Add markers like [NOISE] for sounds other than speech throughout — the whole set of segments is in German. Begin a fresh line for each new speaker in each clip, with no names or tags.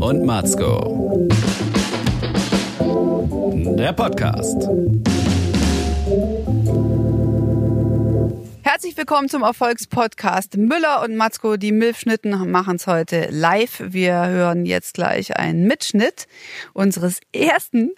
und Matzko. Der Podcast.
Herzlich willkommen zum Erfolgspodcast. Müller und Matzko, die Milfschnitten, machen es heute live. Wir hören jetzt gleich einen Mitschnitt unseres ersten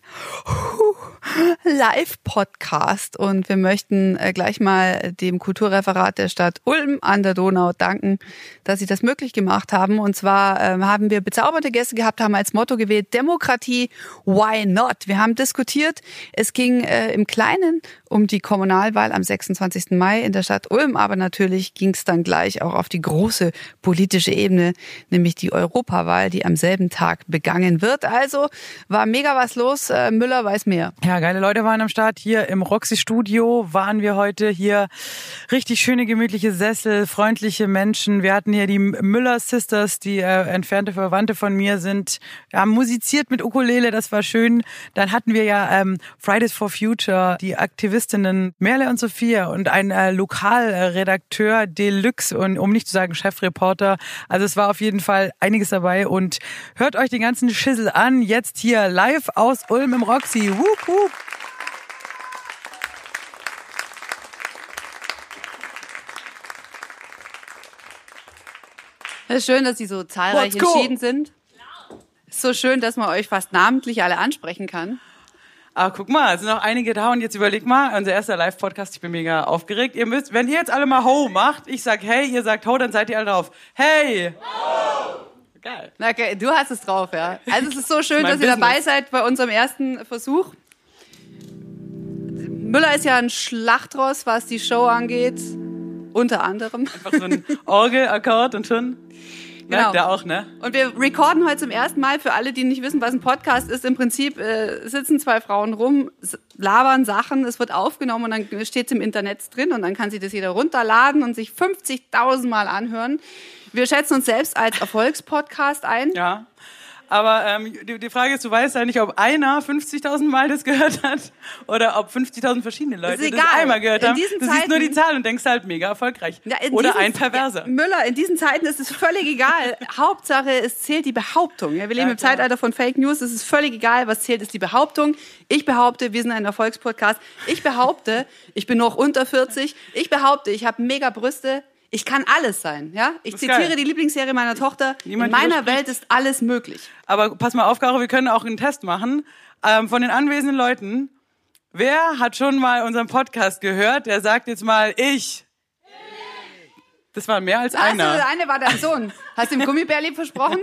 Live-Podcast. Und wir möchten äh, gleich mal dem Kulturreferat der Stadt Ulm an der Donau danken, dass sie das möglich gemacht haben. Und zwar ähm, haben wir bezaubernde Gäste gehabt, haben als Motto gewählt, Demokratie, why not? Wir haben diskutiert. Es ging äh, im Kleinen um die Kommunalwahl am 26. Mai in der Stadt Ulm, aber natürlich ging es dann gleich auch auf die große politische Ebene, nämlich die Europawahl, die am selben Tag begangen wird. Also war mega was los. Äh, Müller weiß mehr.
Ja, geile Leute waren am Start. Hier im Roxy Studio waren wir heute. Hier richtig schöne, gemütliche Sessel, freundliche Menschen. Wir hatten hier die Müller Sisters, die äh, entfernte Verwandte von mir sind. Wir haben musiziert mit Ukulele, das war schön. Dann hatten wir ja ähm, Fridays for Future, die Aktivistinnen Merle und Sophia und ein äh, Lokalredakteur Deluxe und um nicht zu sagen Chefreporter. Also es war auf jeden Fall einiges dabei und hört euch den ganzen Schissel an. Jetzt hier live aus Ulm im Roxy. Wup, wup.
Es ist schön, dass Sie so zahlreich entschieden sind. Es ist so schön, dass man euch fast namentlich alle ansprechen kann.
Ah, guck mal, es sind noch einige da und jetzt überleg mal, unser erster Live-Podcast, ich bin mega aufgeregt. Ihr müsst, wenn ihr jetzt alle mal Ho macht, ich sag Hey, ihr sagt Ho, dann seid ihr alle drauf. Hey! Ho!
Geil. Okay, du hast es drauf, ja. Also es ist so schön, dass ihr dabei seid bei unserem ersten Versuch. Müller ist ja ein Schlachtross, was die Show angeht. Unter anderem.
Einfach so ein Orgelakkord und schon.
Genau.
Der auch, ne?
Und wir recorden heute zum ersten Mal, für alle, die nicht wissen, was ein Podcast ist, im Prinzip äh, sitzen zwei Frauen rum, labern Sachen, es wird aufgenommen und dann steht es im Internet drin und dann kann sich das jeder runterladen und sich 50.000 Mal anhören. Wir schätzen uns selbst als Erfolgspodcast ein.
Ja. Aber ähm, die, die Frage ist, du weißt ja nicht, ob einer 50.000 Mal das gehört hat oder ob 50.000 verschiedene Leute das einmal gehört haben. Du Zeiten, siehst nur die Zahl und denkst halt mega erfolgreich. Ja, oder ein Perverser. Ja,
Müller, in diesen Zeiten ist es völlig egal. [LAUGHS] Hauptsache, es zählt die Behauptung. Ja, wir leben im Zeitalter von Fake News. Es ist völlig egal, was zählt, ist die Behauptung. Ich behaupte, wir sind ein Erfolgspodcast. Ich behaupte, ich bin noch unter 40. Ich behaupte, ich habe mega Brüste. Ich kann alles sein, ja? Ich zitiere geil. die Lieblingsserie meiner Tochter. Niemand In meiner Welt ist alles möglich.
Aber pass mal auf, Caro, wir können auch einen Test machen. Ähm, von den anwesenden Leuten, wer hat schon mal unseren Podcast gehört? Der sagt jetzt mal, ich. Das war mehr als einer.
Also, eine war dein Sohn. Hast du ihm Gummibärli [LAUGHS] versprochen?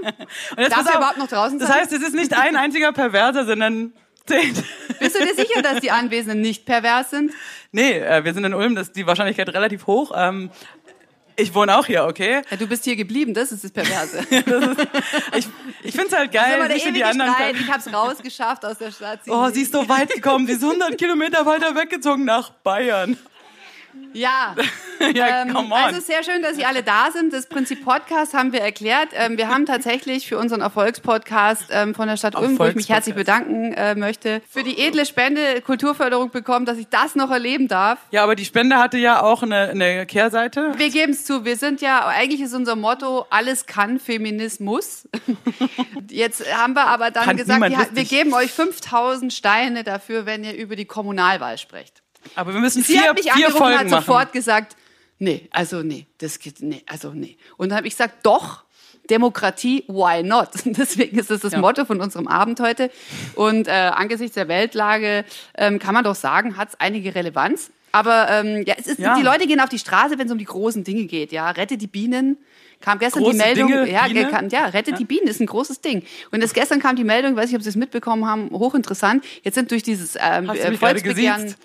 Darf er überhaupt noch draußen
sein? Das heißt, es ist nicht ein einziger Perverser, sondern zehn.
Bist du dir sicher, dass die [LAUGHS] Anwesenden nicht pervers sind?
Nee, äh, wir sind in Ulm, das ist die Wahrscheinlichkeit relativ hoch. Ähm, ich wohne auch hier, okay?
Ja, du bist hier geblieben, das ist das Perverse. [LAUGHS]
das ist, ich ich finde es halt geil,
das ist die anderen. Streit. Ich habe es rausgeschafft aus der Stadt.
oh, sie ist so weit gekommen, sie ist 100 Kilometer weiter weggezogen nach Bayern.
Ja, [LAUGHS] ja ähm, also sehr schön, dass Sie alle da sind. Das Prinzip Podcast haben wir erklärt. Ähm, wir haben tatsächlich für unseren Erfolgspodcast ähm, von der Stadt Ulm, wo ich mich herzlich bedanken äh, möchte, für die edle Spende Kulturförderung bekommen, dass ich das noch erleben darf.
Ja, aber die Spende hatte ja auch eine, eine Kehrseite.
Wir geben es zu. Wir sind ja, eigentlich ist unser Motto, alles kann Feminismus. [LAUGHS] Jetzt haben wir aber dann kann gesagt, ja, wir geben euch 5000 Steine dafür, wenn ihr über die Kommunalwahl sprecht.
Aber wir müssen
Sie
vier,
hat mich
vier
angerufen
Folgen
und hat sofort gesagt, nee, also nee, das geht, nee, also nee. Und dann habe ich gesagt, doch, Demokratie, why not? [LAUGHS] Deswegen ist das das ja. Motto von unserem Abend heute. Und äh, angesichts der Weltlage ähm, kann man doch sagen, hat es einige Relevanz. Aber ähm, ja, es ist, ja. die Leute gehen auf die Straße, wenn es um die großen Dinge geht. Ja, rette die Bienen. Kam gestern
Große
die Meldung,
Dinge,
ja, kann, ja, rette ja. die Bienen ist ein großes Ding. Und das gestern kam die Meldung, weiß nicht, ob Sie es mitbekommen haben, hochinteressant. Jetzt sind durch dieses ähm, Volksbegehren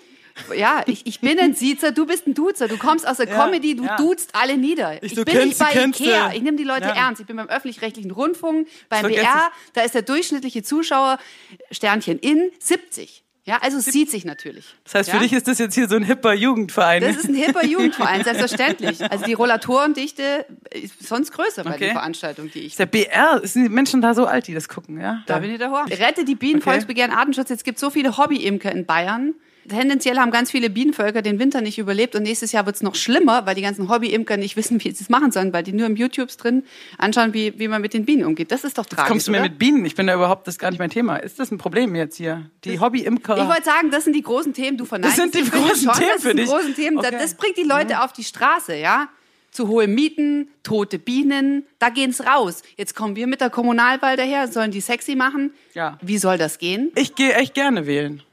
ja, ich, ich bin ein Siezer, du bist ein Duzer. Du kommst aus der ja, Comedy, du ja. duzt alle nieder. Ich,
ich
bin
kennst,
nicht bei Ikea. Ich nehme die Leute ja. ernst. Ich bin beim öffentlich-rechtlichen Rundfunk, beim BR. Da ist der durchschnittliche Zuschauer Sternchen in 70. Ja, also es sieht sich natürlich.
Das heißt, für dich ist das jetzt hier so ein hipper Jugendverein.
Das ist ein hipper Jugendverein, [LAUGHS] selbstverständlich. Also die Rollatorendichte ist sonst größer bei okay. den Veranstaltungen, die ich.
Ist der BR, sind die Menschen da so alt, die das gucken, ja?
Da, da bin ich der Rette die Bienen, okay. Volksbegehren, Artenschutz. Jetzt gibt es so viele Hobby-Imker in Bayern Tendenziell haben ganz viele Bienenvölker den Winter nicht überlebt und nächstes Jahr wird es noch schlimmer, weil die ganzen Hobbyimker nicht [LAUGHS] wissen, wie sie es machen sollen, weil die nur im YouTubes drin anschauen, wie, wie man mit den Bienen umgeht. Das ist doch tragisch.
Kommst du mir
oder?
mit Bienen? Ich bin da überhaupt, das ist gar nicht mein Thema. Ist das ein Problem jetzt hier? Die Hobbyimker.
Ich wollte sagen, das sind die großen Themen. Du verneinst
Das sind die großen
schon,
Themen für dich.
großen Themen.
Okay.
Das bringt die Leute auf die Straße, ja. Zu hohe Mieten, tote Bienen, da gehen's raus. Jetzt kommen wir mit der Kommunalwahl daher, sollen die sexy machen.
Ja.
Wie soll das gehen?
Ich gehe echt gerne wählen.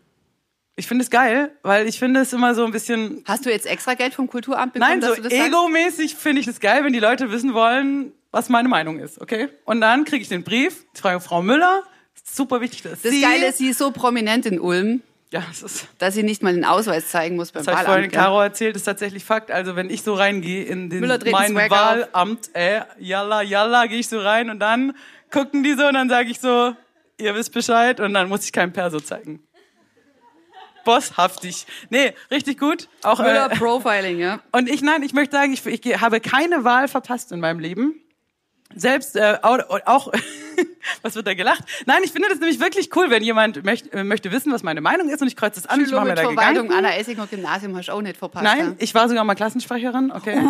Ich finde es geil, weil ich finde es immer so ein bisschen.
Hast du jetzt extra Geld vom Kulturamt bekommen,
Nein, so
das
egomäßig finde ich es geil, wenn die Leute wissen wollen, was meine Meinung ist, okay? Und dann kriege ich den Brief, ich frage Frau Müller, super wichtig, dass
Das
sie.
Geile ist, sie ist so prominent in Ulm,
Ja, das ist.
dass sie nicht mal den Ausweis zeigen muss beim
Das habe ich vorhin
Wahlamt.
Caro erzählt, ist tatsächlich Fakt. Also wenn ich so reingehe in den mein
auf.
Wahlamt, äh, yalla, yalla, gehe ich so rein und dann gucken die so und dann sage ich so, ihr wisst Bescheid und dann muss ich kein Perso zeigen. Bosshaftig. Nee, richtig gut. Auch,
Müller
äh,
Profiling, ja. [LAUGHS]
und ich, nein, ich möchte sagen, ich, ich habe keine Wahl verpasst in meinem Leben. Selbst äh, auch, [LAUGHS] was wird da gelacht? Nein, ich finde das nämlich wirklich cool, wenn jemand möcht, äh, möchte wissen, was meine Meinung ist und ich kreuze das an, ich
Schüler
mir
mit
da
Verwaltung
Gedanken.
Anna Essinger Gymnasium hast du auch nicht verpasst.
Nein, ich war sogar mal Klassensprecherin, okay.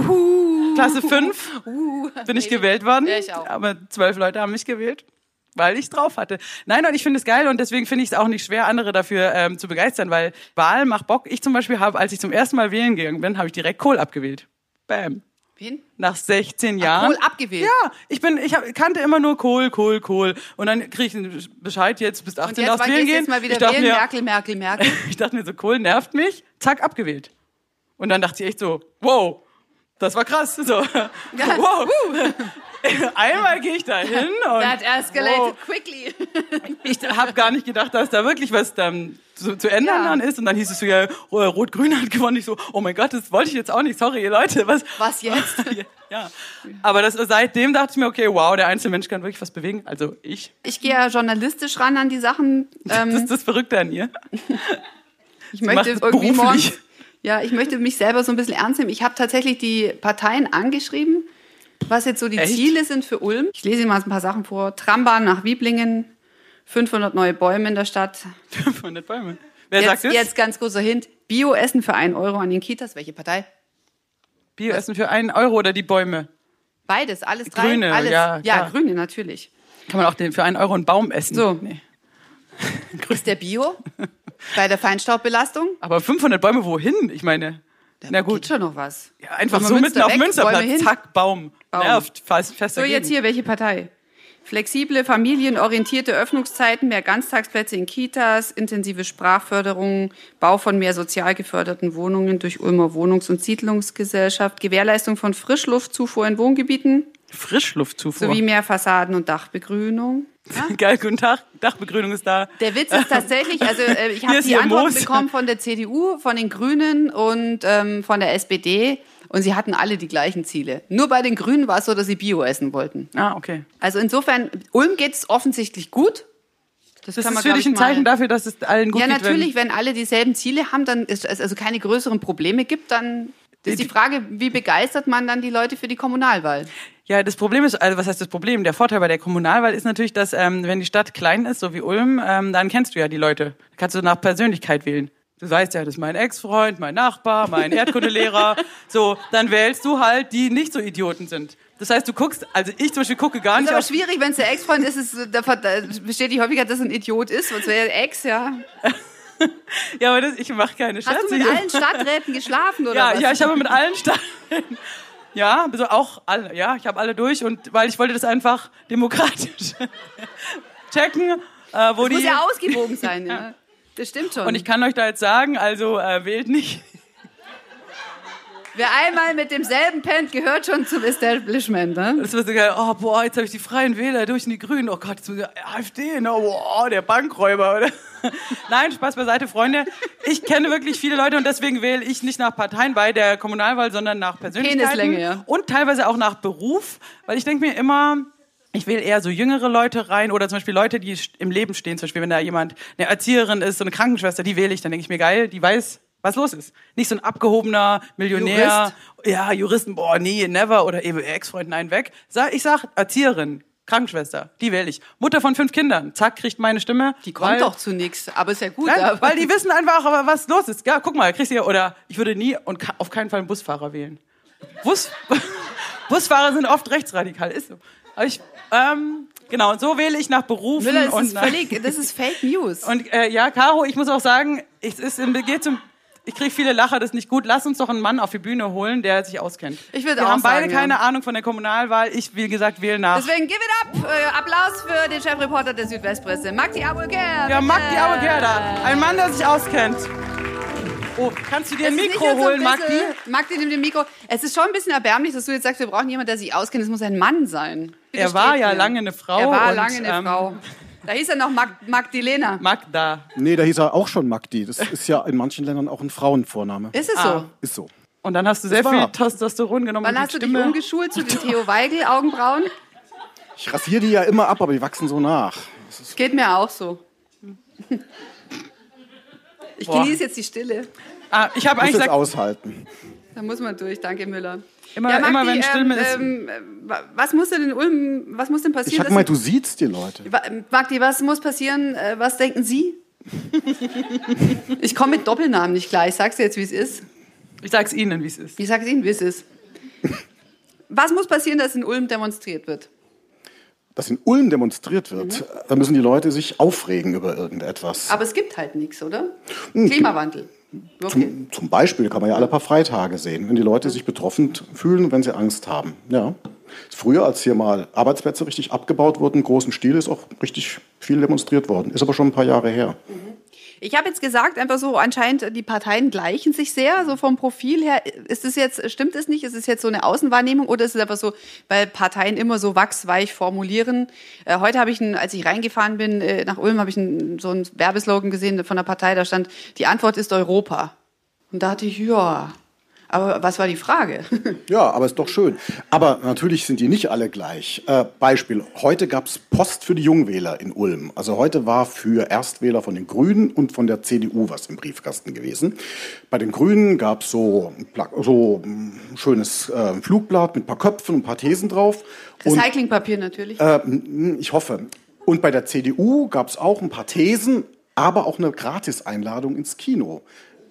Klasse 5 [LAUGHS] bin ich gewählt worden.
Ja, ich auch.
Aber zwölf Leute haben mich gewählt, weil ich drauf hatte. Nein, und ich finde es geil und deswegen finde ich es auch nicht schwer, andere dafür ähm, zu begeistern, weil Wahl macht Bock. Ich zum Beispiel habe, als ich zum ersten Mal wählen gegangen bin, habe ich direkt Kohl abgewählt. Bam.
Wen?
Nach 16 Jahren.
Kohl abgewählt?
Ja, ich bin, ich hab, kannte immer nur Kohl, Kohl, Kohl. Und dann kriege ich einen Bescheid, jetzt bis 18
Und jetzt
darfst wählen gehen.
jetzt mal wieder
ich dachte
wählen,
mir,
Merkel, Merkel, Merkel. [LAUGHS]
ich dachte mir so, Kohl nervt mich, zack, abgewählt. Und dann dachte ich echt so, wow, das war krass. So, [LAUGHS] wow. [LAUGHS] Einmal gehe ich da hin und
That escalated
wow,
quickly. [LAUGHS]
ich habe gar nicht gedacht, dass da wirklich was dann zu, zu ändern
Ja.
ist. Und dann hieß es so, ja, Rot-Grün hat gewonnen. Ich so, oh mein Gott, das wollte ich jetzt auch nicht. Sorry, ihr Leute. Was,
Was jetzt? [LAUGHS]
ja. Aber das, seitdem dachte ich mir, okay, wow, der Einzelmensch kann wirklich was bewegen. Also ich.
Ich gehe ja journalistisch ran an die Sachen.
Das
Ähm,
ist das Verrückte an ihr.
ich
macht
möchte irgendwie ja, ich möchte mich selber so ein bisschen ernst nehmen. Ich habe tatsächlich die Parteien angeschrieben, was jetzt so die
Echt?
Ziele sind für Ulm. Ich lese Ihnen mal ein paar Sachen vor. Trambahn nach Wieblingen, 500 neue Bäume in der Stadt. [LAUGHS]
500 Bäume. Wer
Jetzt,
sagt das?
jetzt ganz großer Hint. Bio-Essen für 1 Euro an den Kitas. Welche Partei?
Bioessen für einen Euro oder die Bäume?
Beides, alles drei.
Grüne,
alles.
ja,
ja,
klar.
Grüne natürlich.
Kann man auch den, für einen Euro einen Baum essen?
So.
Nee.
Ist der Bio [LAUGHS] bei der Feinstaubbelastung?
Aber 500 Bäume wohin? Ich meine, na
Geht
gut.
schon noch was.
Ja, einfach so mitten auf
weg,
Münsterplatz. Zack, Baum.
Baum.
Nervt, fast, fest
So, jetzt hier, welche Partei? Flexible, familienorientierte Öffnungszeiten, mehr Ganztagsplätze in Kitas, intensive Sprachförderung, Bau von mehr sozial geförderten Wohnungen durch Ulmer Wohnungs- und Siedlungsgesellschaft, Gewährleistung von Frischluftzufuhr in Wohngebieten
Frischluftzufuhr.
sowie mehr Fassaden- und Dachbegrünung. [LAUGHS]
Geil, guten Tag. Dachbegrünung ist da.
Der Witz ist tatsächlich, also äh, ich habe die
Ihr
Antworten
Moos.
bekommen von der CDU, von den Grünen und ähm, von der SPD und sie hatten alle die gleichen Ziele. Nur bei den Grünen war es so, dass sie Bio essen wollten.
Ah, okay.
Also insofern, Ulm geht es offensichtlich gut.
Das
kann
ist
man,
für
glaub
dich
ich,
ein Zeichen dafür, dass es allen gut
Ja,
geht.
natürlich, wenn alle dieselben Ziele haben, dann ist es also keine größeren Probleme gibt, dann ist die Frage, wie begeistert man dann die Leute für die Kommunalwahl?
Ja, das Problem ist, also was heißt das Problem? Der Vorteil bei der Kommunalwahl ist natürlich, dass ähm, wenn die Stadt klein ist, so wie Ulm, ähm, dann kennst du ja die Leute. Da kannst du nach Persönlichkeit wählen. Du weißt ja, das ist mein Ex-Freund, mein Nachbar, mein Erdkundelehrer. [LAUGHS] so, dann wählst du halt, die nicht so Idioten sind. Das heißt, du guckst, also ich zum Beispiel gucke gar
Ist
nicht
aber
auf
schwierig, wenn es der Ex-Freund ist, ist da, besteht die Häufigkeit, dass er ein Idiot ist, sonst wäre er Ex, ja. [LAUGHS]
Ja, aber das, ich mache keine Scherze.
Hast du mit allen Stadträten geschlafen oder
ja,
was?
ja, ich habe mit allen [LAUGHS] Staaten. Ja, also auch alle, ja, ich habe alle durch und weil ich wollte das einfach demokratisch [LAUGHS] checken, äh, wo
das
die
muss ja ausgewogen sein, [LAUGHS] ja. Das stimmt schon.
und ich kann euch da jetzt sagen, also äh, wählt nicht.
Wer einmal mit demselben pennt, gehört schon zum Establishment, ne?
Das war so geil, oh boah, jetzt habe ich die Freien Wähler durch in die Grünen. Oh Gott, jetzt muss ich, AfD, ne? Boah, der Bankräuber, oder? [LAUGHS] Nein, Spaß beiseite, Freunde. Ich kenne wirklich viele Leute und deswegen wähle ich nicht nach Parteien bei der Kommunalwahl, sondern nach Persönlichkeiten.
Penislänge, ja.
Und teilweise auch nach Beruf, weil ich denke mir immer, ich wähle eher so jüngere Leute rein oder zum Beispiel Leute, die im Leben stehen. Zum Beispiel, wenn da jemand eine Erzieherin ist, so eine Krankenschwester, die wähle ich, dann denke ich mir, geil, die weiß, was los ist. Nicht so ein abgehobener Millionär,
Jurist.
ja, Juristen, boah, nee, never oder eben Ex-Freund, nein, weg. Ich sag Erzieherin. Krankenschwester, die wähle ich. Mutter von fünf Kindern, zack, kriegt meine Stimme.
Die kommt
weil,
doch zu nichts, aber ist ja gut.
Nein, weil die wissen einfach, aber was los ist. Ja, guck mal, kriegst du hier, oder ich würde nie und auf keinen Fall einen Busfahrer wählen. Bus, [LAUGHS] Busfahrer sind oft rechtsradikal, ist so. Aber ich, ähm, genau, und so wähle ich nach Berufen
Müller, das
und
ist völlig, das ist Fake News. [LAUGHS]
und äh, ja, Caro, ich muss auch sagen, es ist- geht zum, ich kriege viele Lacher, das ist nicht gut. Lass uns doch einen Mann auf die Bühne holen, der sich auskennt.
Ich würde
Wir
auch
haben beide
sagen, ja.
keine Ahnung von der Kommunalwahl. Ich, wie gesagt, wähle nach.
Deswegen give it up! Äh, Applaus für den Chefreporter der Südwestpresse, Magdi Abulker.
Ja, Magdi Auergerda, ein Mann, der sich auskennt. Oh, kannst du dir ein Mikro
so
holen,
ein
Magdi?
Magdi nimmt dem Mikro. Es ist schon ein bisschen erbärmlich, dass du jetzt sagst, wir brauchen jemanden, der sich auskennt. Es muss ein Mann sein. Bitte
Er war ja
mir.
lange eine Frau
Er war
und,
lange eine
ähm,
Frau. Da hieß er noch Mag Magdalena.
Magda.
Nee, da hieß er auch schon Magdi. Das ist ja in manchen Ländern auch ein Frauenvorname.
Ist es
Ah.
so?
Ist so.
Und dann hast du sehr
Das
viel
war-
Testosteron genommen.
Wann hast du dich
Stimme.
umgeschult zu den [LAUGHS] Theo Weigel Augenbrauen?
Ich rasiere die ja immer ab, aber die wachsen so nach.
Geht mir auch so. Ich
Boah.
genieße jetzt die Stille.
Ah, ich habe
Muss
eigentlich gesagt,
aushalten.
Da muss man durch. Danke, Müller.
Immer-
Magdi,
immer wenn Stimme ist-
Ähm, äh, was muss denn in Ulm, was muss denn
Ich
passieren?
hab
dass-
gemeint, du siehst die Leute.
Wa- Magdi, was muss passieren? Äh, Was denken Sie? ich komme mit Doppelnamen nicht klar. Ich sag's dir jetzt, wie es ist.
ich sag's Ihnen, wie es ist.
Ich sag's Ihnen, wie es ist. Was muss passieren, dass in Ulm demonstriert wird?
Dass in Ulm demonstriert wird, da müssen die Leute sich aufregen über irgendetwas.
Aber es gibt halt nichts, oder? Klimawandel. Okay.
Zum, zum Beispiel kann man ja alle paar Freitage sehen, wenn die Leute sich betroffen fühlen, wenn sie Angst haben. Ja. Früher, als hier mal Arbeitsplätze richtig abgebaut wurden, im großen Stil, ist auch richtig viel demonstriert worden. Ist aber schon ein paar Jahre her.
Ich habe jetzt gesagt, einfach so, anscheinend die Parteien gleichen sich sehr, so vom Profil her. Ist es jetzt, stimmt es nicht? Ist es jetzt so eine Außenwahrnehmung oder ist es einfach so, weil Parteien immer so wachsweich formulieren? Äh, heute habe ich, einen, als ich reingefahren bin äh, nach Ulm, habe ich einen, so einen Werbeslogan gesehen von der Partei, da stand, die Antwort ist Europa. Und da dachte ich, ja, aber was war die Frage? [LAUGHS]
Ja, aber ist doch schön. Aber natürlich sind die nicht alle gleich. Äh, Beispiel, heute gab es Post für die Jungwähler in Ulm. Also heute war für Erstwähler von den Grünen und von der CDU was im Briefkasten gewesen. Bei den Grünen gab es so, so ein schönes äh, Flugblatt mit ein paar Köpfen und ein paar Thesen drauf.
Recyclingpapier natürlich.
äh, ich hoffe. Und bei der CDU gab es auch ein paar Thesen, aber auch eine Gratiseinladung ins Kino.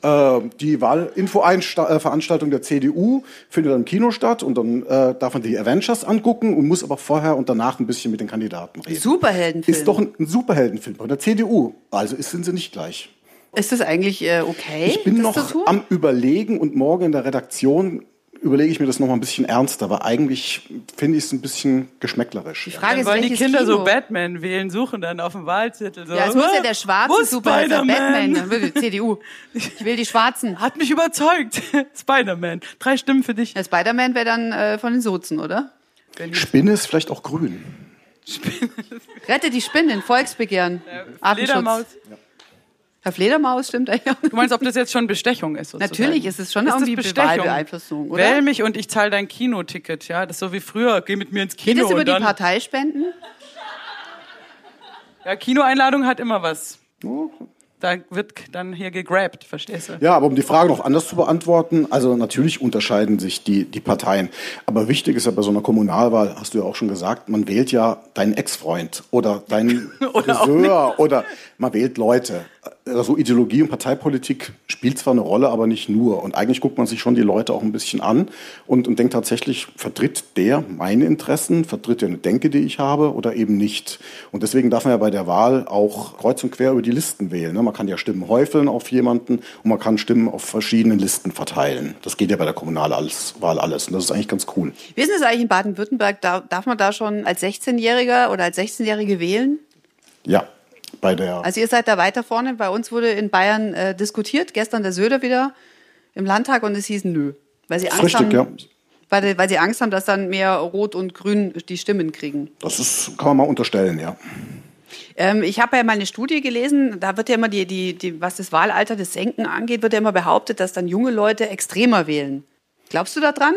Äh, die Wahlinfo-Veranstaltung der CDU findet dann im Kino statt und dann äh, darf man die Avengers angucken und muss aber vorher und danach ein bisschen mit den Kandidaten reden.
Superheldenfilm.
Ist doch ein, ein Superheldenfilm bei der CDU. Also ist, sind sie nicht gleich.
Ist das eigentlich äh, okay?
Ich bin noch am Überlegen und morgen in der Redaktion überlege ich mir das noch mal ein bisschen ernster, aber eigentlich finde ich es ein bisschen geschmäcklerisch.
Die Frage
Dann
ist,
wollen die Kinder
Kino?
so Batman wählen, suchen dann auf dem Wahlzettel. So,
Ja, es muss ja
"Ah,
der schwarze Superheld sein.
Spider-Man?"
Batman, dann würde die CDU. Ich will die Schwarzen. [LAUGHS]
Hat mich überzeugt. [LAUGHS] Spider-Man. Drei Stimmen für dich.
Der Spider-Man wäre dann äh, von den Sozen, oder?
Spinne ist vielleicht auch grün.
Rette die Spinnen, Volksbegehren, Artenschutz.
Fledermaus.
Herr Fledermaus stimmt eigentlich auch.
Du meinst, ob das jetzt schon Bestechung ist? Sozusagen?
Natürlich ist es schon
das
irgendwie
Bestechung?
Wahlbeeinflussung, oder?
Wähl mich und ich zahle dein Kinoticket. Ja, das ist so wie früher. Geh mit mir ins Kino
Geht es über
und
die. Parteispenden?
Ja, Kinoeinladung hat immer was. Da wird dann hier gegrabt, verstehst du?
Ja, aber um die Frage noch anders zu beantworten, also natürlich unterscheiden sich die, die Parteien. Aber wichtig ist ja bei so einer Kommunalwahl, hast du ja auch schon gesagt, man wählt ja deinen Ex-Freund oder deinen [LAUGHS]
Oder
Friseur oder man wählt Leute. Also Ideologie und Parteipolitik spielt zwar eine Rolle, aber nicht nur. Und eigentlich guckt man sich schon die Leute auch ein bisschen an und, und denkt tatsächlich, vertritt der meine Interessen, vertritt der eine Denke, die ich habe oder eben nicht. Und deswegen darf man ja bei der Wahl auch kreuz und quer über die Listen wählen. ne? Man kann ja Stimmen häufeln auf jemanden und man kann Stimmen auf verschiedenen Listen verteilen. Das geht ja bei der Kommunalwahl alles. Und das ist eigentlich ganz cool.
Wie ist das eigentlich in Baden-Württemberg? Da, darf man da schon als 16-Jähriger oder als 16-Jährige wählen?
Ja, bei der.
Also ihr seid da weiter vorne. Bei uns wurde in Bayern äh, diskutiert, gestern der Söder wieder im Landtag und es hieß nö. Weil sie Angst
Richtig,
haben,
ja.
weil, weil sie Angst haben, dass dann mehr Rot und Grün die Stimmen kriegen.
Das ist, kann man mal unterstellen, ja.
Ähm, ich habe ja mal eine Studie gelesen, da wird ja immer die, die, die, was das Wahlalter des Senken angeht, wird ja immer behauptet, dass dann junge Leute extremer wählen. Glaubst du da dran?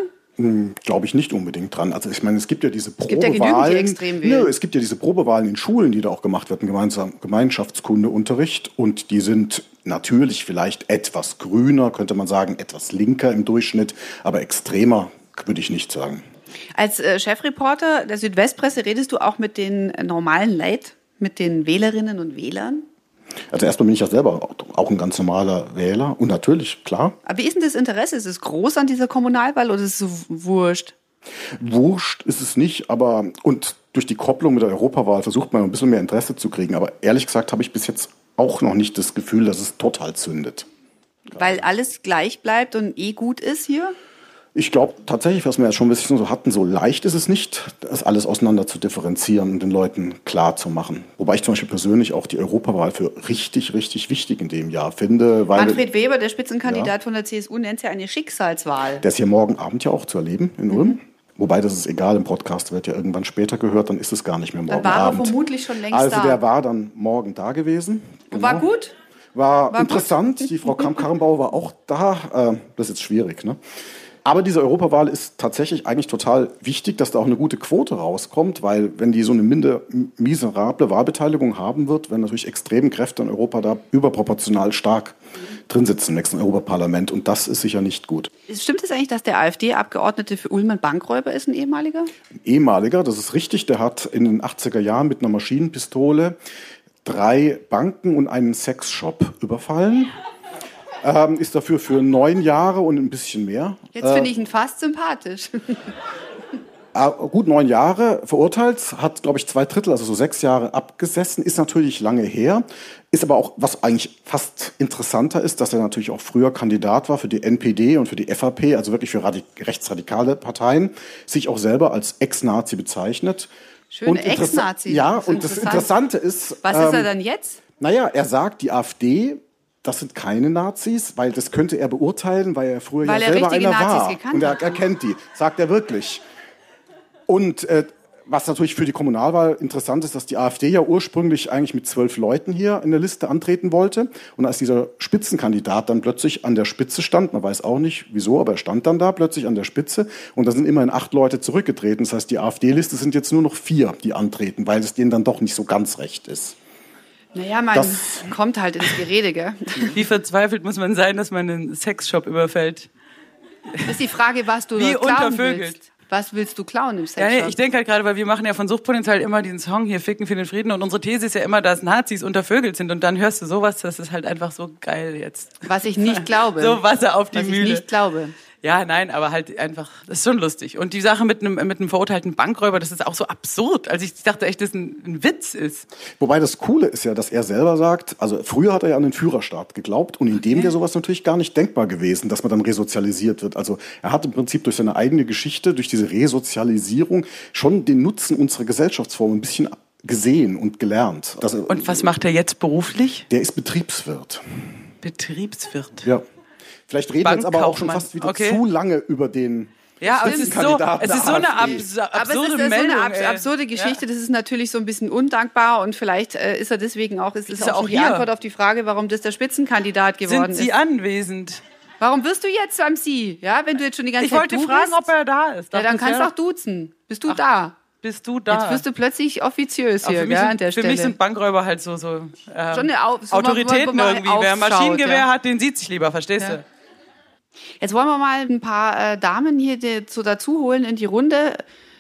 Glaube ich nicht unbedingt dran. Also ich meine, es gibt ja diese
gibt ja genügend, die
Probewahlen.
extrem wählen.
Nö, es gibt ja diese Probewahlen in Schulen, die da auch gemacht werden, gemeinsam Gemeinschaftskundeunterricht. Und die sind natürlich vielleicht etwas grüner, könnte man sagen, etwas linker im Durchschnitt, aber extremer würde ich nicht sagen.
Als äh, Chefreporter der Südwestpresse redest du auch mit den äh, normalen Leid, mit den Wählerinnen und Wählern?
Also erstmal bin ich ja selber auch ein ganz normaler Wähler und natürlich, klar.
Aber wie ist denn das Interesse? Ist es groß an dieser Kommunalwahl oder ist es so wurscht?
Wurscht ist es nicht, aber und durch die Kopplung mit der Europawahl versucht man ein bisschen mehr Interesse zu kriegen. Aber ehrlich gesagt habe ich bis jetzt auch noch nicht das Gefühl, dass es total zündet.
Weil alles gleich bleibt und eh gut ist hier?
Ich glaube tatsächlich, was wir ja schon ein bisschen so hatten, so leicht ist es nicht, das alles auseinander zu differenzieren und den Leuten klar zu machen. Wobei ich zum Beispiel persönlich auch die Europawahl für richtig, richtig wichtig in dem Jahr finde. Weil
Manfred Weber, der Spitzenkandidat ja. von der CSU, nennt es ja eine Schicksalswahl.
Der ist hier morgen Abend ja auch zu erleben in Ulm. Mhm. Wobei das ist egal, im Podcast wird ja irgendwann später gehört, dann ist es gar nicht mehr morgen Abend. Dann war Abend.
er vermutlich schon längst
also,
da.
Also der war dann morgen da gewesen.
Genau. War gut?
War, war interessant. Gut. Die Frau Kramp-Karrenbauer war auch da. Äh, das ist jetzt schwierig, ne? Aber diese Europawahl ist tatsächlich eigentlich total wichtig, dass da auch eine gute Quote rauskommt, weil wenn die so eine minder miserable Wahlbeteiligung haben wird, wenn natürlich extreme Kräfte in Europa da überproportional stark drin sitzen im nächsten Europaparlament und das ist sicher nicht gut.
Stimmt es eigentlich, dass der AfD-Abgeordnete für Ulm ein Bankräuber ist, ein ehemaliger?
Ein ehemaliger, das ist richtig. Der hat in den 80er Jahren mit einer Maschinenpistole drei Banken und einen Sexshop überfallen ähm, ist dafür für neun Jahre und ein bisschen mehr.
Jetzt finde äh, ich ihn fast sympathisch.
äh, [LAUGHS] gut neun Jahre verurteilt, hat, glaube ich, zwei Drittel, also so sechs Jahre abgesessen, ist natürlich lange her. Ist aber auch, was eigentlich fast interessanter ist, dass er natürlich auch früher Kandidat war für die NPD und für die FAP, also wirklich für rechtsradikale Parteien, sich auch selber als Ex-Nazi bezeichnet.
Schöne Ex-Nazi.
Ja, und das Interessante ist.
Was ist er ähm, dann jetzt?
Naja, er sagt, die AfD das sind keine Nazis, weil das könnte er beurteilen, weil er früher
weil
ja
er
selber einer
Nazis
war. Und er, er kennt die, sagt er wirklich. Und äh, was natürlich für die Kommunalwahl interessant ist, dass die AfD ja ursprünglich eigentlich mit zwölf Leuten hier in der Liste antreten wollte. Und als dieser Spitzenkandidat dann plötzlich an der Spitze stand, man weiß auch nicht wieso, aber er stand dann da plötzlich an der Spitze und da sind immerhin acht Leute zurückgetreten. Das heißt, die AfD-Liste sind jetzt nur noch vier, die antreten, weil es denen dann doch nicht so ganz recht ist.
Naja, man das kommt halt ins Gerede, gell? [LAUGHS]
Wie verzweifelt muss man sein, dass man einen Sexshop überfällt?
Das ist die Frage, was du
Wie klauen willst.
Was willst du klauen im Sexshop?
Ja, ich denke halt gerade, weil wir machen ja von Suchtpotenzial immer diesen Song hier, Ficken für den Frieden. Und unsere These ist ja immer, dass Nazis untervögelt sind. Und dann hörst du sowas, das ist halt einfach so geil jetzt.
Was ich nicht [LAUGHS] glaube.
So Wasser auf die
was
Mühle.
Was ich nicht glaube.
Ja, nein, aber halt einfach, das ist schon lustig. Und die Sache mit einem, mit einem verurteilten Bankräuber, das ist auch so absurd. Also ich dachte echt, dass ein, ein Witz ist.
Wobei das Coole ist ja, dass er selber sagt, also früher hat er ja an den Führerstaat geglaubt und in dem okay. wäre sowas natürlich gar nicht denkbar gewesen, dass man dann resozialisiert wird. Also er hat im Prinzip durch seine eigene Geschichte, durch diese Resozialisierung schon den Nutzen unserer Gesellschaftsform ein bisschen gesehen und gelernt.
Das, und was macht er jetzt beruflich?
Der ist Betriebswirt.
Betriebswirt?
Ja. Vielleicht reden wir jetzt aber auch schon fast wieder okay. zu lange über den
ja, aber es ist, so, es ist so eine abs absurde
aber es ist
Meldung,
so eine absurde Geschichte. Ja. Das ist natürlich so ein bisschen undankbar und vielleicht äh, ist er deswegen auch, es ist, ist auch, auch die Antwort auf die Frage, warum das der Spitzenkandidat geworden
ist. Sind Sie
ist.
anwesend?
Warum wirst du jetzt beim Sie? Ja, wenn du jetzt schon die ganze
ich Zeit
Ich
wollte fragen,
bist,
ob er da ist.
Ja, dann kannst du auch duzen. Bist du Ach, da?
Bist du da?
Jetzt wirst du plötzlich offiziös hier, sind,
an der
für
Stelle. Für mich sind Bankräuber halt so, so,
äh, Schon eine Au
so Autoritäten irgendwie. Wer Maschinengewehr ja. hat, den sieht sich lieber, verstehst ja. du?
Jetzt wollen wir mal ein paar äh, Damen hier die, dazu holen in die Runde.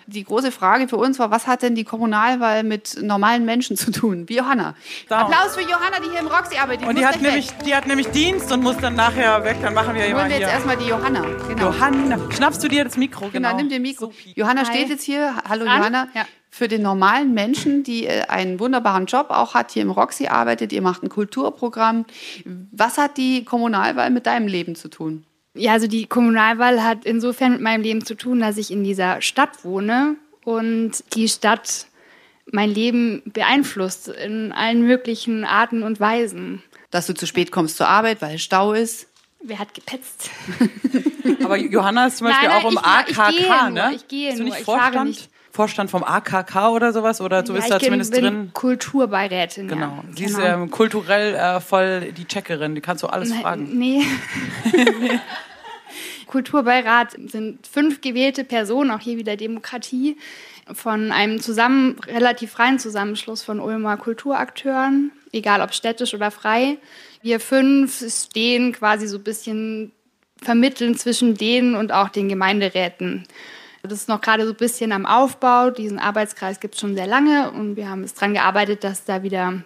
Die große Frage für uns war, was hat denn die Kommunalwahl mit normalen Menschen zu tun? Wie Johanna.
So.
Applaus für Johanna, die hier im Roxy arbeitet. Die
und die hat, nämlich, die hat nämlich Dienst und muss dann nachher weg. Dann machen wir
Holen wir jetzt erstmal die Johanna.
Genau. Johanna. Schnappst du dir das Mikro?
Genau, genau nimm dir Mikro. So Johanna Hi. steht jetzt hier. Hallo An? Johanna. Ja. Für den normalen Menschen, die äh, einen wunderbaren Job auch hat, hier im Roxy arbeitet, ihr macht ein Kulturprogramm. Was hat die Kommunalwahl mit deinem Leben zu tun?
Ja, also die Kommunalwahl hat insofern mit meinem Leben zu tun, dass ich in dieser Stadt wohne und die Stadt mein Leben beeinflusst in allen möglichen Arten und Weisen.
Dass du zu spät kommst zur Arbeit, weil Stau ist.
Wer hat gepetzt? [LAUGHS]
Aber Johanna ist zum Beispiel
nein, nein,
auch im
ich,
AKK,
ich gehe
ne?
Nur, ich gehe
Bist du
nur,
nicht
ich
Vorstand?
fahre nicht.
Vorstand vom AKK oder sowas? Oder du
ja,
bist da zumindest
bin
drin?
Kulturbeirätin.
Genau.
Ja.
Sie ist genau. ähm, kulturell äh, voll die Checkerin. Die kannst du alles
nein,
fragen.
Nee. [LAUGHS] Kulturbeirat sind fünf gewählte Personen, auch hier wieder Demokratie, von einem zusammen, relativ freien Zusammenschluss von Ulmer Kulturakteuren, egal ob städtisch oder frei. Wir fünf stehen quasi so ein bisschen vermitteln zwischen denen und auch den Gemeinderäten. Das ist noch gerade so ein bisschen am Aufbau. Diesen Arbeitskreis gibt es schon sehr lange und wir haben es daran gearbeitet, dass da wieder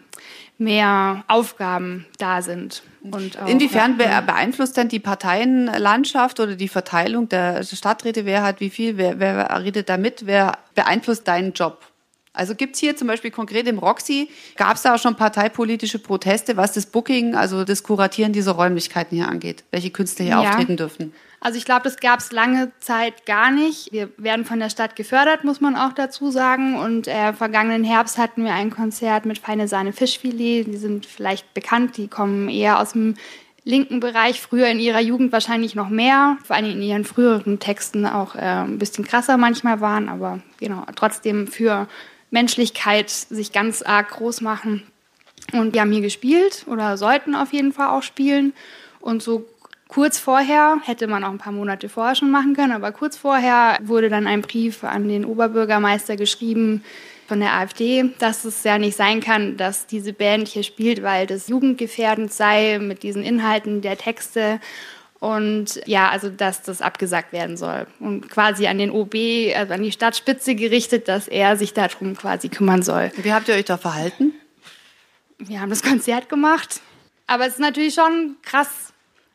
mehr Aufgaben da sind.
Und auch, Inwiefern ja, beeinflusst denn die Parteienlandschaft oder die Verteilung der Stadträte? Wer hat wie viel? Wer, wer redet da mit? Wer beeinflusst deinen Job? Also gibt's hier zum Beispiel konkret im Roxy, gab es da auch schon parteipolitische Proteste, was das Booking, also das Kuratieren dieser Räumlichkeiten hier angeht, welche Künstler hier ja. auftreten dürfen?
Also ich glaube, das gab es lange Zeit gar nicht. Wir werden von der Stadt gefördert, muss man auch dazu sagen. Und äh, vergangenen Herbst hatten wir ein Konzert mit Feine Sahne Fischfilet. Die sind vielleicht bekannt, die kommen eher aus dem linken Bereich, früher in ihrer Jugend wahrscheinlich noch mehr, vor allem in ihren früheren Texten auch äh, ein bisschen krasser manchmal waren, aber genau, trotzdem für Menschlichkeit sich ganz arg groß machen. Und wir haben hier gespielt oder sollten auf jeden Fall auch spielen. Und so Kurz vorher, hätte man auch ein paar Monate vorher schon machen können, aber kurz vorher wurde dann ein Brief an den Oberbürgermeister geschrieben von der AfD, dass es ja nicht sein kann, dass diese Band hier spielt, weil das jugendgefährdend sei mit diesen Inhalten der Texte. Und ja, also dass das abgesagt werden soll. Und quasi an den OB, also an die Stadtspitze gerichtet, dass er sich darum quasi kümmern soll.
Wie habt ihr euch da verhalten?
Wir haben das Konzert gemacht. Aber es ist natürlich schon krass,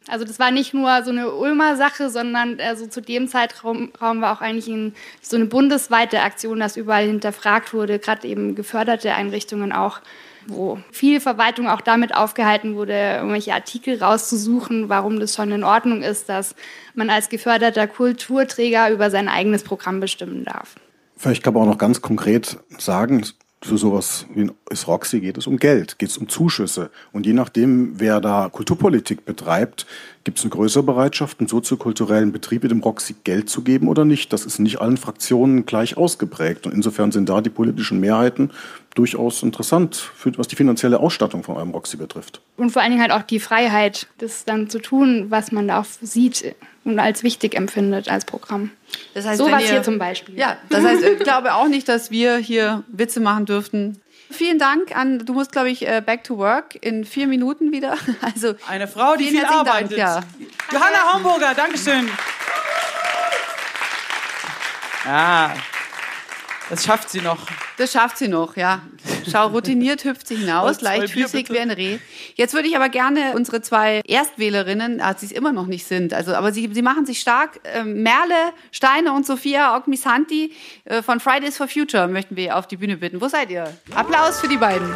also das war nicht nur so eine Ulmer Sache, sondern also zu dem Zeitraum war auch eigentlich ein, so eine bundesweite Aktion, dass überall hinterfragt wurde, gerade eben geförderte Einrichtungen auch, wo viel Verwaltung auch damit aufgehalten wurde, irgendwelche Artikel rauszusuchen, warum das schon in Ordnung ist, dass man als geförderter Kulturträger über sein eigenes Programm bestimmen darf.
Vielleicht kann man auch noch ganz konkret sagen, für sowas wie ist Roxy geht es um Geld, geht es um Zuschüsse. Und je nachdem, wer da Kulturpolitik betreibt, gibt es eine größere Bereitschaft, einen soziokulturellen Betrieb mit dem Roxy Geld zu geben oder nicht. Das ist nicht allen Fraktionen gleich ausgeprägt. Und insofern sind da die politischen Mehrheiten durchaus interessant, für, was die finanzielle Ausstattung von eurem Roxy betrifft.
Und vor allen Dingen halt auch die Freiheit, das dann zu tun, was man da auch sieht und als wichtig empfindet als Programm.
Das heißt, so was hier zum Beispiel. Ja, das heißt, ich glaube auch nicht, dass wir hier Witze machen dürften. Vielen Dank an, du musst, glaube ich, äh, back to work in vier Minuten wieder. [LAUGHS] Also
Eine Frau, die viel arbeitet. Dank, ja. Johanna Homburger, Dankeschön. Ja, das schafft sie noch.
Das schafft sie noch, ja. Schau, routiniert hüpft sie hinaus, leichtfüßig wie ein Reh. Jetzt würde ich aber gerne unsere zwei Erstwählerinnen, als sie es immer noch nicht sind, also aber sie, sie machen sich stark, äh, Merle Steine und Sophia Ogmisanti äh, von Fridays for Future möchten wir auf die Bühne bitten. Wo seid ihr? Applaus für die beiden.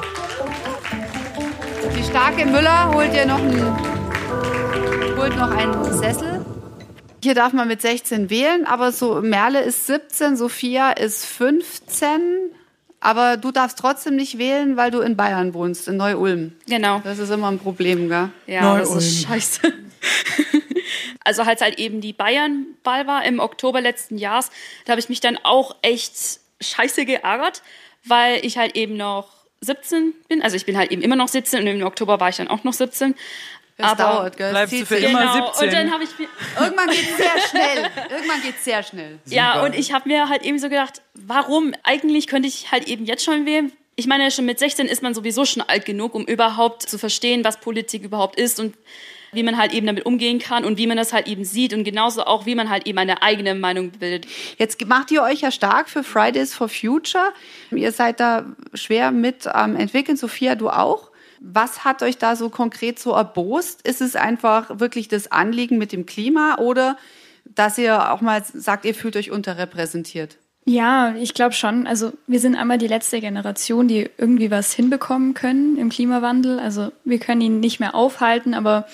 Die starke Müller holt ihr noch einen, holt noch einen Sessel. Hier darf man mit 16 wählen, aber so Merle ist 17, Sophia ist 15. Aber du darfst trotzdem nicht wählen, weil du in Bayern wohnst, in Neu-Ulm.
Genau.
Das ist immer ein Problem, gell?
Ja, das ist scheiße. [LAUGHS] also als halt eben die Bayern-Ball war im Oktober letzten Jahres, da habe ich mich dann auch echt scheiße geärgert, weil ich halt eben noch 17 bin. Also ich bin halt eben immer noch 17 und im Oktober war ich dann auch noch 17.
Es aber dauert, gell?
Bleibst du für genau. immer 17.
Und dann habe ich
irgendwann geht es [LAUGHS] sehr schnell. Irgendwann geht es sehr schnell.
Super. Ja, und ich habe mir halt eben so gedacht, warum? Eigentlich könnte ich halt eben jetzt schon wählen. Ich meine, schon mit 16 ist man sowieso schon alt genug, um überhaupt zu verstehen, was Politik überhaupt ist und wie man halt eben damit umgehen kann und wie man das halt eben sieht und genauso auch, wie man halt eben eine eigene Meinung bildet.
Jetzt macht ihr euch ja stark für Fridays for Future. Ihr seid da schwer mit am entwickeln. Sophia, du auch? Was hat euch da so konkret so erbost? Ist es einfach wirklich das Anliegen mit dem Klima oder dass ihr auch mal sagt, ihr fühlt euch unterrepräsentiert?
Ja, ich glaube schon. Also wir sind einmal die letzte Generation, die irgendwie was hinbekommen können im Klimawandel. Also wir können ihn nicht mehr aufhalten, aber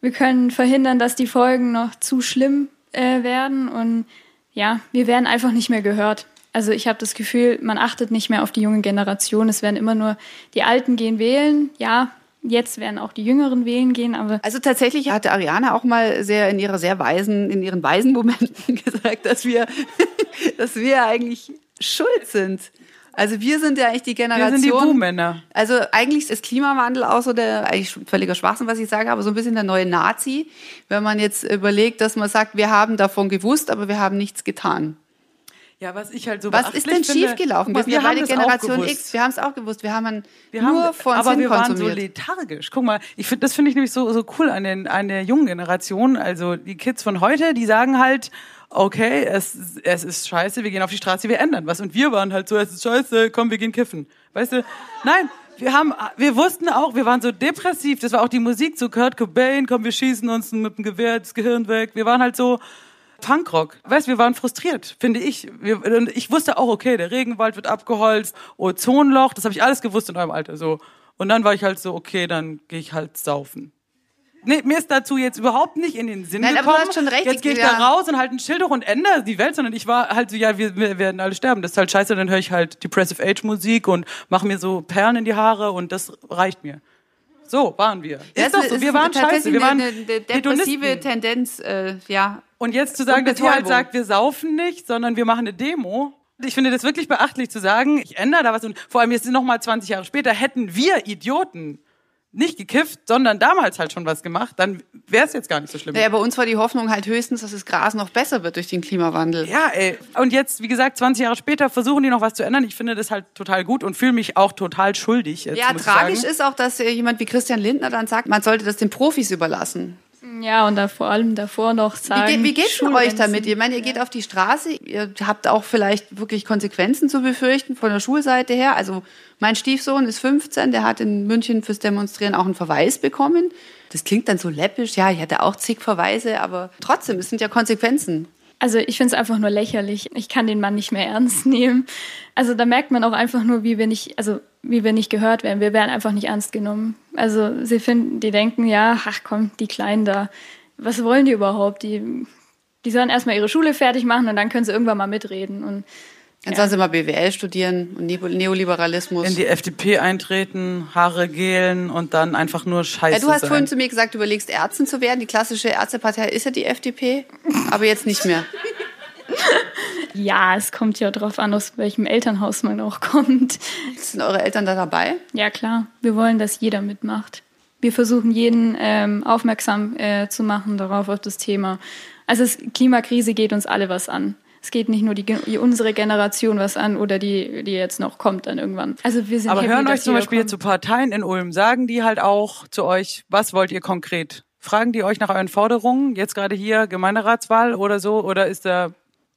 wir können verhindern, dass die Folgen noch zu schlimm äh, werden. Und ja, wir werden einfach nicht mehr gehört. Also ich habe das Gefühl, man achtet nicht mehr auf die junge Generation. Es werden immer nur die Alten gehen wählen. Ja, jetzt werden auch die Jüngeren wählen gehen. Aber
also tatsächlich hatte Ariane auch mal sehr in ihrer sehr weisen, in ihren weisen Momenten [LAUGHS] gesagt, dass wir, [LAUGHS] dass wir eigentlich schuld sind. Also wir sind ja eigentlich die Generation. Wir
sind die Buhmänner.
Also eigentlich ist Klimawandel auch so der, eigentlich völliger Schwachsinn, was ich sage, aber so ein bisschen der neue Nazi, wenn man jetzt überlegt, dass man sagt, wir haben davon gewusst, aber wir haben nichts getan.
Ja, was ich halt so
Was ist denn
finde,
schiefgelaufen? Wir sind ja beide Generation. X. Wir haben es auch gewusst. Wir haben
Wir
nur
haben,
vor uns
aber
hin
wir waren so
konsumiert.
lethargisch. Guck mal, ich finde, das finde ich nämlich so, so cool an, den, an der jungen Generation. Also die Kids von heute, die sagen halt, okay, es, es ist scheiße, wir gehen auf die Straße, wir ändern was. Und wir waren halt so, es ist scheiße, komm, wir gehen kiffen. Weißt du? Nein, wir haben, wir wussten auch, wir waren so depressiv. Das war auch die Musik zu Kurt Cobain, komm, wir schießen uns mit dem Gewehr das Gehirn weg. Wir waren halt so, Punkrock. Weißt, wir waren frustriert, finde ich. Wir, und ich wusste auch, okay, der Regenwald wird abgeholzt, Ozonloch, das habe ich alles gewusst in eurem Alter so. Und dann war ich halt so, okay, dann gehe ich halt saufen. Nee, mir ist dazu jetzt überhaupt nicht in den Sinn
Nein, aber du
gekommen.
hast schon recht,
jetzt gehe ich
ja.
da raus und halt ein Schild hoch und ändere die Welt, sondern ich war halt so, ja, wir, wir werden alle sterben. Das ist halt scheiße, dann höre ich halt Depressive Age Musik und mache mir so Perlen in die Haare und das reicht mir. So waren wir.
Ja,
ist doch so, wir waren scheiße, wir waren
eine, eine depressive
Hedonisten.
Tendenz, äh, ja.
Und jetzt zu sagen, dass ihr halt sagt, wir saufen nicht, sondern wir machen eine Demo. Ich finde das wirklich beachtlich zu sagen, ich ändere da was und vor allem jetzt noch mal 20 Jahre später hätten wir Idioten nicht gekifft, sondern damals halt schon was gemacht, dann wäre es jetzt gar nicht so schlimm.
Naja, bei uns war die Hoffnung halt höchstens, dass das Gras noch besser wird durch den Klimawandel.
Ja, ey. Und jetzt, wie gesagt, 20 Jahre später versuchen die noch was zu ändern. Ich finde das halt total gut und fühle mich auch total schuldig. Jetzt,
Ja, tragisch ist auch, dass jemand wie Christian Lindner dann sagt, man sollte das den Profis überlassen.
Ja, und da vor allem davor noch
Wie,
sagen.
ge wie geht's euch damit? Ich meine, ihr geht auf die Straße, ihr habt auch vielleicht wirklich Konsequenzen zu befürchten von der Schulseite her. Also mein Stiefsohn ist 15, der hat in München fürs Demonstrieren auch einen Verweis bekommen. Das klingt dann so läppisch, ja, ich hatte auch zig Verweise, aber trotzdem, es sind ja Konsequenzen.
Also ich finde es einfach nur lächerlich. Ich kann den Mann nicht mehr ernst nehmen. Also da merkt man auch einfach nur, wie wir nicht, also wie wir nicht gehört werden. Wir werden einfach nicht ernst genommen. Also sie finden, die denken, ja, ach komm, die Kleinen da, was wollen die überhaupt? Die, die sollen erstmal ihre Schule fertig machen und dann können sie irgendwann mal mitreden. Und
Dann sollen sie mal BWL studieren und Neo- Neoliberalismus.
In die FDP eintreten, Haare gelen und dann einfach nur Scheiße
ja, du hast
sein.
vorhin zu mir gesagt, du überlegst Ärztin zu werden. Die klassische Ärztepartei ist ja die FDP, aber jetzt nicht mehr. [LAUGHS]
ja, es kommt ja drauf an, aus welchem Elternhaus man auch kommt.
Sind eure Eltern da dabei?
Ja, klar. Wir wollen, dass jeder mitmacht. Wir versuchen, jeden ähm, aufmerksam äh, zu machen darauf, auf das Thema. Also es, Klimakrise geht uns alle was an. Es geht nicht nur die, unsere Generation was an oder die, die jetzt noch kommt dann irgendwann. Also wir sind
Aber
happy,
hören euch zum Beispiel
kommt.
zu Parteien in Ulm, sagen die halt auch zu euch, was wollt ihr konkret? Fragen die euch nach euren Forderungen, jetzt gerade hier Gemeinderatswahl oder so, oder ist da,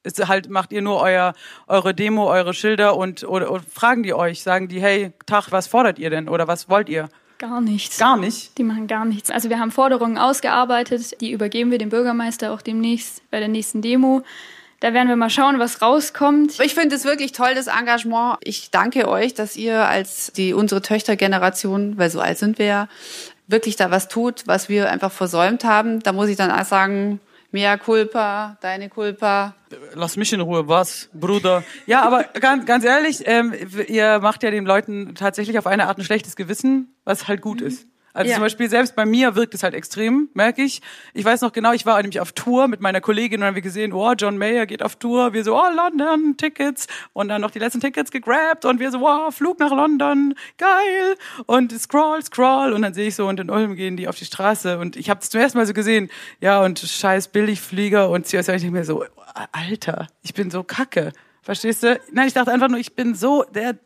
ist halt, macht ihr nur euer, eure Demo, eure Schilder und, oder, oder fragen die euch, sagen die, hey, Tag, was fordert ihr denn oder was wollt ihr?
Gar nichts.
Gar nicht.
Die machen gar nichts. Also wir haben Forderungen ausgearbeitet, die übergeben wir dem Bürgermeister auch demnächst bei der nächsten Demo. Da werden wir mal schauen, was rauskommt.
Ich finde es wirklich toll, das Engagement. Ich danke euch, dass ihr als die unsere Töchtergeneration, weil so alt sind wir ja, wirklich da was tut, was wir einfach versäumt haben. Da muss ich dann auch sagen, mea culpa, deine culpa.
Lass mich in Ruhe, was, Bruder? Ja, aber ganz, ganz ehrlich, ähm, ihr macht ja den Leuten tatsächlich auf eine Art ein schlechtes Gewissen, was halt gut ist. Also
Ja.
zum Beispiel selbst bei mir wirkt es halt extrem, merke ich. Ich weiß noch genau, ich war nämlich auf Tour mit meiner Kollegin und haben wir gesehen, oh, John Mayer geht auf Tour. Wir so, oh, London, Tickets. Und dann noch die letzten Tickets gegrabt und wir so, wow, Flug nach London, geil. Und scroll, scroll. Und dann sehe ich so, und in Ulm gehen die auf die Straße. Und ich habe es zum ersten Mal so gesehen, ja, und scheiß Billigflieger und CSI. Ich denke mir so, Alter, ich bin so kacke. Verstehst du? Nein, ich dachte einfach nur, ich bin so der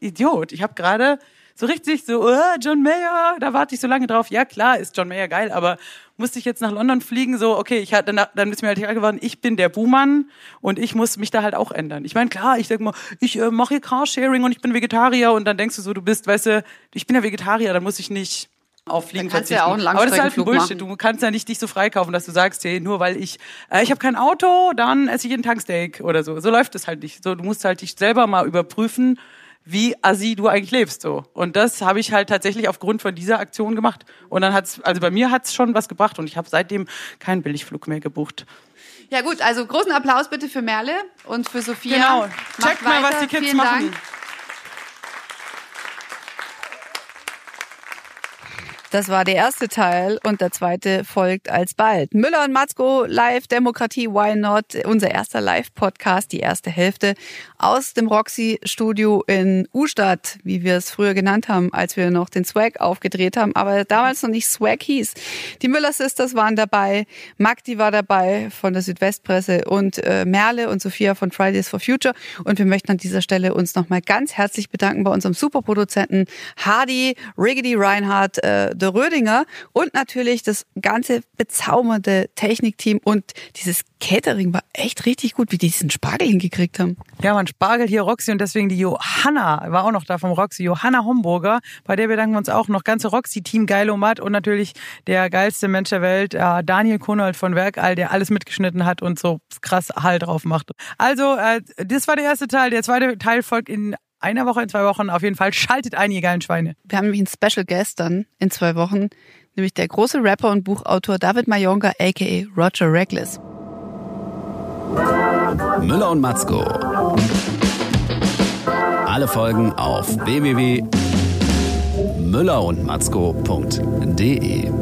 Idiot. Ich habe gerade so richtig so, oh, John Mayer, da warte ich so lange drauf. Ja, klar, ist John Mayer geil, aber musste ich jetzt nach London fliegen, so, okay, ich hatte, dann, dann ist mir halt klar geworden, ich bin der Buhmann und ich muss mich da halt auch ändern. Ich meine, klar, ich sag mal, ich äh, mache hier Carsharing und ich bin Vegetarier und dann denkst du so, du bist, weißt du, ich bin ja Vegetarier, dann muss ich nicht auf Fliegen
kannst
verzichten.
ja auch einen
aber das ist halt ein Bullshit.
machen.
Du kannst ja nicht dich so freikaufen, dass du sagst, hey, nur weil ich, äh, ich habe kein Auto, dann esse ich einen Tanksteak oder so. So läuft es halt nicht. So, du musst halt dich selber mal überprüfen, wie assi du eigentlich lebst so. Und das habe ich halt tatsächlich aufgrund von dieser Aktion gemacht. Und dann hat's, also bei mir hat's schon was gebracht und ich habe seitdem keinen Billigflug mehr gebucht.
Ja gut, also großen Applaus bitte für Merle und für Sophia.
Genau.
Macht
Checkt mal, was die Kids
Vielen
machen.
Dank. Das war der erste Teil und der zweite folgt alsbald. Müller und Matzko live Demokratie Why Not, unser erster Live-Podcast, die erste Hälfte aus dem Roxy-Studio in Ustadt, wie wir es früher genannt haben, als wir noch den Swag aufgedreht haben, aber damals noch nicht Swag hieß. Die Müller Sisters waren dabei, Magdi war dabei von der Südwestpresse und äh, Merle und Sophia von Fridays for Future und wir möchten an dieser Stelle uns nochmal ganz herzlich bedanken bei unserem Superproduzenten Hardy, Riggedy Reinhardt, äh, de Rödinger und natürlich das ganze bezaubernde Technikteam und dieses Catering war echt richtig gut, wie die diesen Spargel hingekriegt haben.
Ja, man spargelt hier Roxy und deswegen die Johanna war auch noch da vom Roxy, Johanna Homburger, bei der bedanken wir uns auch noch ganze Roxy-Team Geilomat und natürlich der geilste Mensch der Welt, äh, Daniel Kunold von Werkall, der alles mitgeschnitten hat und so krass Hall drauf macht. Also, äh, das war der erste Teil. Der zweite Teil folgt in einer Woche, in zwei Wochen. Auf jeden Fall schaltet ein, ihr geilen Schweine.
Wir haben nämlich einen Special Guest dann in zwei Wochen, nämlich der große Rapper und Buchautor David Mayonga, aka Roger Reckless.
Müller und Matzko. Alle Folgen auf www.müllerundmatzko.de.